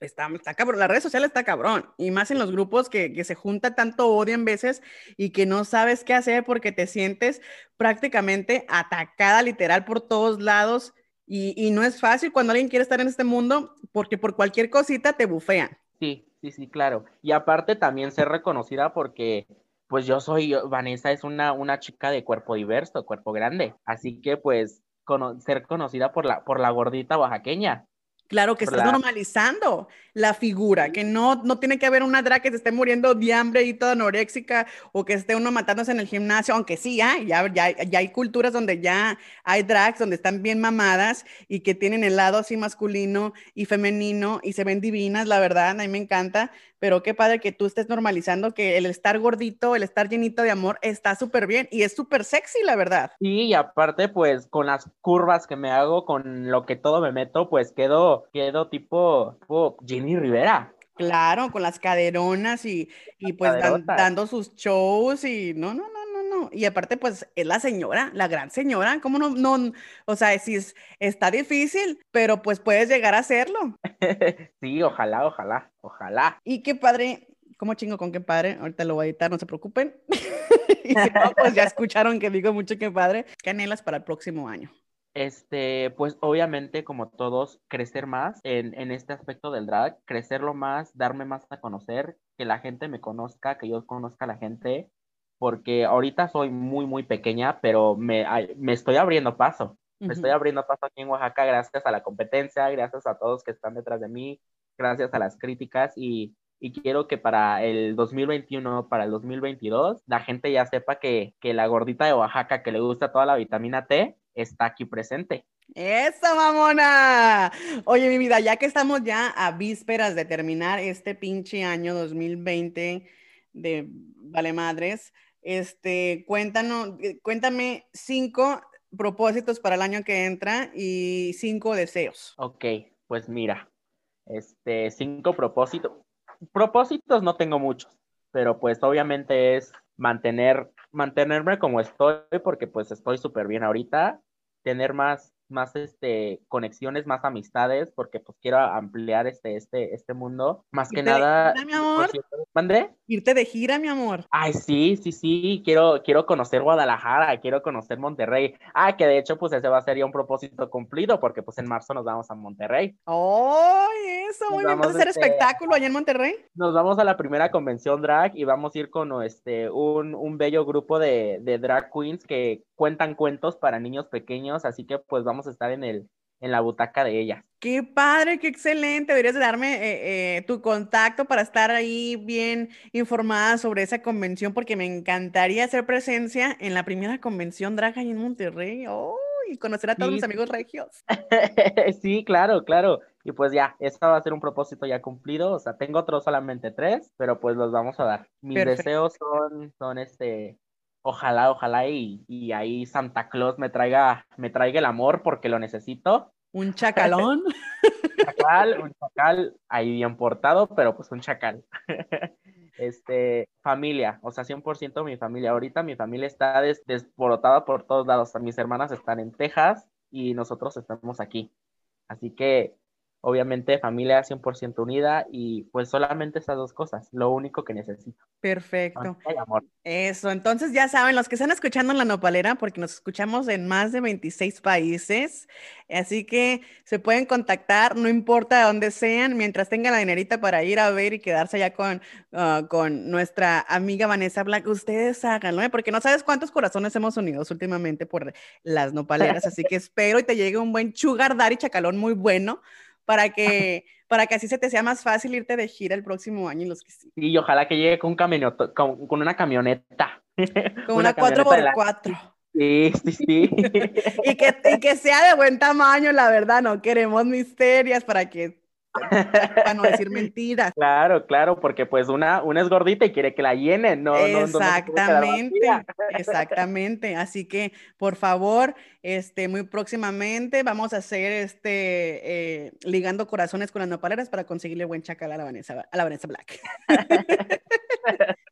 está, está cabrón, las redes sociales está cabrón, y más en los grupos que, se junta tanto odio en veces y que no sabes qué hacer porque te sientes prácticamente atacada literal por todos lados. Y, y no es fácil cuando alguien quiere estar en este mundo porque por cualquier cosita te bufean. Sí, sí, sí, claro. Y aparte también ser reconocida porque, pues yo soy, Vanessa es una, una chica de cuerpo diverso, cuerpo grande. Así que, pues, ser conocida por la, por la gordita oaxaqueña. Claro, que estás normalizando la figura, que no, no tiene que haber una drag que se esté muriendo de hambre y toda anoréxica o que esté uno matándose en el gimnasio, aunque sí hay, ya, ya, ya, hay culturas donde ya hay drags, donde están bien mamadas y que tienen el lado así masculino y femenino y se ven divinas, la verdad, a mí me encanta, pero qué padre que tú estés normalizando que el estar gordito, el estar llenito de amor está súper bien y es súper sexy, la verdad. Sí, y aparte, pues con las curvas que me hago, con lo que todo me meto, pues quedo, quedo tipo, tipo Jenny Rivera. Claro, con las caderonas y, y pues dan- dando sus shows y no, no, no, no, no. Y aparte, pues es la señora, la gran señora. ¿Cómo no? no o sea, sí es, está difícil, pero pues puedes llegar a hacerlo. <laughs> sí, ojalá, ojalá, ojalá. Y qué padre, ¿cómo chingo con qué padre? Ahorita lo voy a editar, no se preocupen. <laughs> y si no, <laughs> pues ya escucharon que digo mucho qué padre. ¿Qué anhelas para el próximo año? Este, pues obviamente, como todos, crecer más en, en este aspecto del drag, crecerlo más, darme más a conocer, que la gente me conozca, que yo conozca a la gente, porque ahorita soy muy, muy pequeña, pero me, me estoy abriendo paso. Me estoy abriendo paso aquí en Oaxaca gracias a la competencia, gracias a todos que están detrás de mí, gracias a las críticas y, y quiero que para el 2021, para el 2022, la gente ya sepa que, que la gordita de Oaxaca que le gusta toda la vitamina T está aquí presente. ¡Eso, mamona! Oye, mi vida, ya que estamos ya a vísperas de terminar este pinche año 2020 de Vale Madres, este, cuéntanos, eh, cuéntame cinco propósitos para el año que entra y cinco deseos. Ok, pues mira, este, cinco propósitos. Propósitos no tengo muchos, pero pues obviamente es mantener, mantenerme como estoy, porque pues estoy súper bien ahorita, tener más, más este, conexiones, más amistades, porque pues quiero ampliar este, este, este mundo. Más que de nada, gira, mi amor. ¿mandé? Irte de gira, mi amor. Ay, sí, sí, sí, quiero, quiero conocer Guadalajara, quiero conocer Monterrey. Ah, que de hecho, pues ese va a ser ya un propósito cumplido, porque pues en marzo nos vamos a Monterrey. ¡Ay, eso! Muy bien. ¿Vas a hacer este, espectáculo allá en Monterrey? Nos vamos a la primera convención drag y vamos a ir con este, un, un bello grupo de, de drag queens que cuentan cuentos para niños pequeños, así que pues vamos a estar en, el, en la butaca de ellas. Qué padre, qué excelente. Deberías de darme eh, eh, tu contacto para estar ahí bien informada sobre esa convención, porque me encantaría hacer presencia en la primera convención drag en Monterrey. ¡Oh! Y conocer a todos Sí, mis amigos regios. <laughs> sí, claro, claro. Y pues ya, eso va a ser un propósito ya cumplido. O sea, tengo otros solamente tres, pero pues los vamos a dar. Mis Perfecto. deseos son, son este, ojalá, ojalá y, y ahí Santa Claus me traiga, me traiga el amor porque lo necesito. Un chacalón. <laughs> chacal, un chacal ahí bien portado, pero pues un chacal. <laughs> Este, familia, o sea, 100% mi familia. Ahorita mi familia está des- desborotada por todos lados. Mis hermanas están en Texas y nosotros estamos aquí. Así que, obviamente, familia 100% unida y pues solamente esas dos cosas, lo único que necesito. Perfecto. Y amor. Eso, entonces ya saben, los que están escuchando en la nopalera, porque nos escuchamos en más de 26 países, así que se pueden contactar, no importa de dónde sean, mientras tengan la dinerita para ir a ver y quedarse allá con, ah, con nuestra amiga Vanessa Black, ustedes háganlo, ¿eh? porque no sabes cuántos corazones hemos unido últimamente por las nopaleras, así que espero y te llegue un buen sugar daddy chacalón muy bueno para que, <laughs> para que así se te sea más fácil irte de gira el próximo año y los que sí. Y ojalá que llegue con, un con, con una camioneta. <laughs> Con una la- 4x4. Sí, sí, sí. <laughs> Y que, y que sea de buen tamaño, la verdad, no queremos misterias para que, <laughs> para no decir mentiras. Claro, claro, porque pues una, una es gordita y quiere que la llenen, no, no, no, no Exactamente, <laughs> exactamente. Así que, por favor, este, muy próximamente vamos a hacer este, eh, ligando corazones con las nopaleras para conseguirle buen chacal a la Vanessa, a la Vanessa Black. <laughs>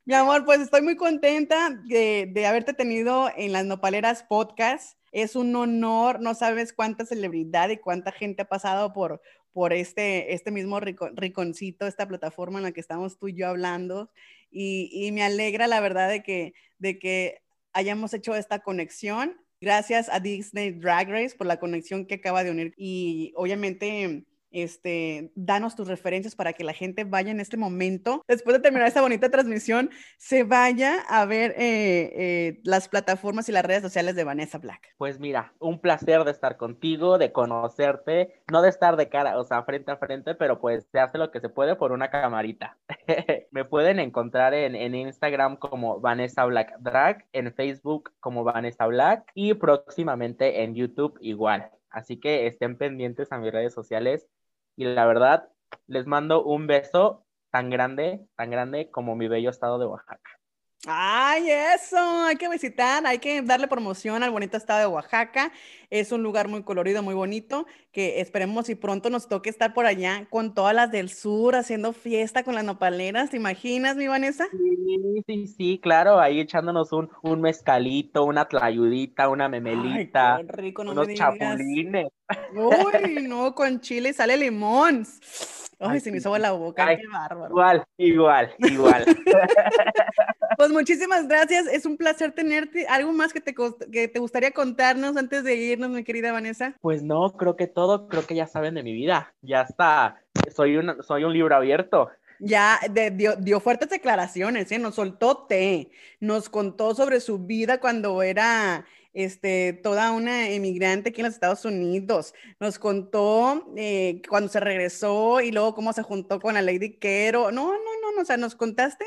Mi amor, pues estoy muy contenta de, de haberte tenido en las Nopaleras Podcast. Es un honor, no sabes cuánta celebridad y cuánta gente ha pasado por, por este, este mismo rico- riconcito, esta plataforma en la que estamos tú y yo hablando. Y, y me alegra la verdad de que, de que hayamos hecho esta conexión. Gracias a Disney Drag Race por la conexión que acaba de unir. Y obviamente, este, danos tus referencias para que la gente vaya en este momento, después de terminar esta bonita transmisión, se vaya a ver eh, eh, las plataformas y las redes sociales de Vanessa Black. Pues mira, un placer de estar contigo, de conocerte, no de estar de cara, o sea, frente a frente, pero pues se hace lo que se puede por una camarita. <laughs> Me pueden encontrar en, en Instagram como Vanessa Black Drag, en Facebook como Vanessa Black y próximamente en YouTube igual. Así que estén pendientes a mis redes sociales y la verdad, les mando un beso tan grande, tan grande como mi bello estado de Oaxaca. Ay, eso, hay que visitar, hay que darle promoción al bonito estado de Oaxaca. Es un lugar muy colorido, muy bonito, que esperemos y pronto nos toque estar por allá con todas las del sur haciendo fiesta con las nopaleras. ¿Te imaginas, mi Vanessa? Sí, sí, sí, claro, ahí echándonos un, un mezcalito, una tlayudita, una memelita, Ay, qué rico, no unos me chapulines. Uy, <laughs> no, con chile sale limón. Ay, Ay, se me hizo la boca, Ay, qué bárbaro. Igual, igual, igual. <laughs> Pues muchísimas gracias, es un placer tenerte. ¿Algo más que te, que te gustaría contarnos antes de irnos, mi querida Vanessa? Pues no, creo que todo, creo que ya saben de mi vida. Ya está. Soy un, soy un libro abierto. Ya de- dio, dio fuertes declaraciones, ¿eh? Nos soltó té, nos contó sobre su vida cuando era este, toda una emigrante aquí en los Estados Unidos. Nos contó eh, cuando se regresó y luego cómo se juntó con la Lady Quero. No, no, no, no, o sea, nos contaste,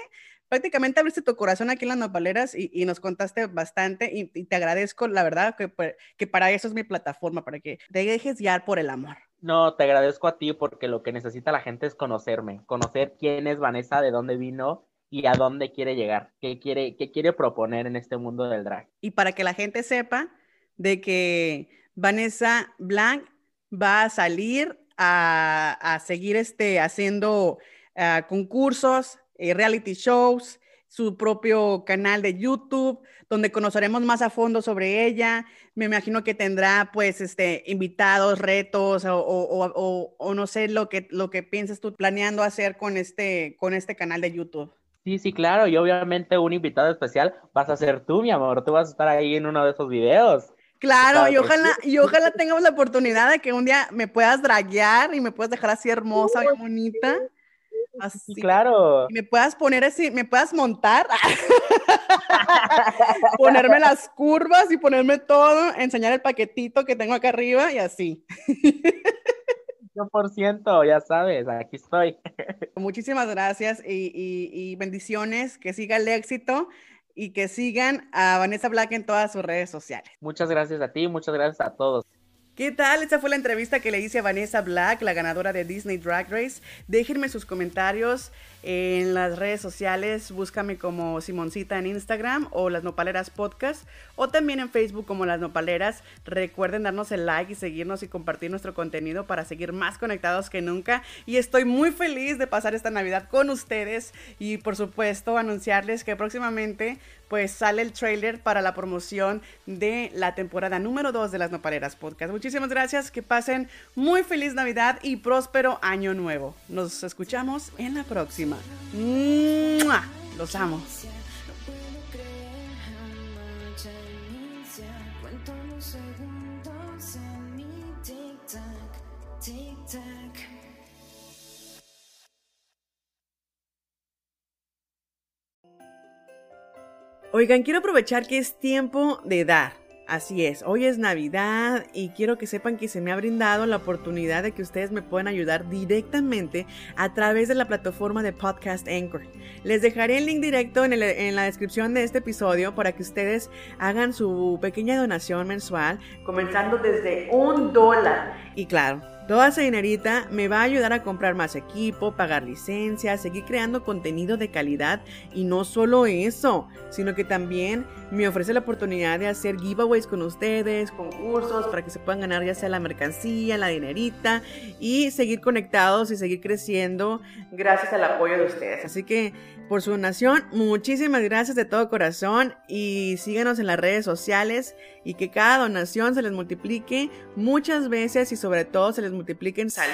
prácticamente abriste tu corazón aquí en las nopaleras y, y nos contaste bastante y, y te agradezco, la verdad, que, que para eso es mi plataforma, para que te dejes guiar por el amor. No, te agradezco a ti porque lo que necesita la gente es conocerme, conocer quién es Vanessa, de dónde vino y a dónde quiere llegar, qué quiere, qué quiere proponer en este mundo del drag. y para que la gente sepa de que Vanessa Blanc va a salir a, a seguir este, haciendo ah, concursos, eh, reality shows, su propio canal de YouTube, donde conoceremos más a fondo sobre ella. Me imagino que tendrá pues este, invitados, retos o, o- o- o- no sé lo que, lo que piensas tú planeando hacer con este, con este canal de YouTube. Sí, sí, claro, y obviamente un invitado especial vas a ser tú, mi amor, tú vas a estar ahí en uno de esos videos. Claro, Claro y ojalá, y ojalá tengamos la oportunidad de que un día me puedas draguear y me puedas dejar así hermosa, bien bonita. Así. Sí, claro. Y me puedas poner así, me puedas montar, <laughs> ponerme las curvas y ponerme todo, enseñar el paquetito que tengo acá arriba y así. <laughs> 100%, ya sabes, aquí estoy. <laughs> Muchísimas gracias y, y- y bendiciones, que siga el éxito y que sigan a Vanessa Black en todas sus redes sociales. Muchas gracias a ti, muchas gracias a todos. ¿Qué tal? Esta fue la entrevista que le hice a Vanessa Black, la ganadora de Disney Drag Race. Déjenme sus comentarios en las redes sociales. Búscame como Simoncita en Instagram o Las Nopaleras Podcast o también en Facebook como Las Nopaleras. Recuerden darnos el like y seguirnos y compartir nuestro contenido para seguir más conectados que nunca. Y estoy muy feliz de pasar esta Navidad con ustedes y por supuesto anunciarles que próximamente pues sale el trailer para la promoción de la temporada número 2 de las Nopaleras Podcast. Muchísimas gracias, que pasen muy feliz Navidad y próspero año nuevo. Nos escuchamos en la próxima. ¡Mua! Los amo. Oigan, quiero aprovechar que es tiempo de dar. Así es, hoy es Navidad y quiero que sepan que se me ha brindado la oportunidad de que ustedes me puedan ayudar directamente a través de la plataforma de Podcast Anchor. Les dejaré el link directo en, en la descripción de este episodio para que ustedes hagan su pequeña donación mensual, comenzando desde un dólar. Y claro, Toda esa dinerita me va a ayudar a comprar más equipo, pagar licencias, seguir creando contenido de calidad y no solo eso, sino que también me ofrece la oportunidad de hacer giveaways con ustedes, concursos para que se puedan ganar ya sea la mercancía, la dinerita y seguir conectados y seguir creciendo gracias al apoyo de ustedes. Así que por su donación, muchísimas gracias de todo corazón y síganos en las redes sociales y que cada donación se les multiplique muchas veces y sobre todo se les multiplique en salud,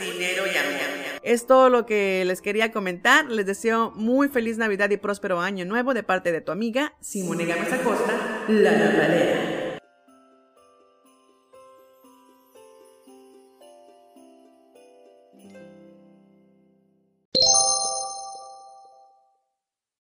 dinero y amor. Es todo lo que les quería comentar. Les deseo muy feliz Navidad y próspero año nuevo de parte de tu amiga Simone Acosta, la Nopalera.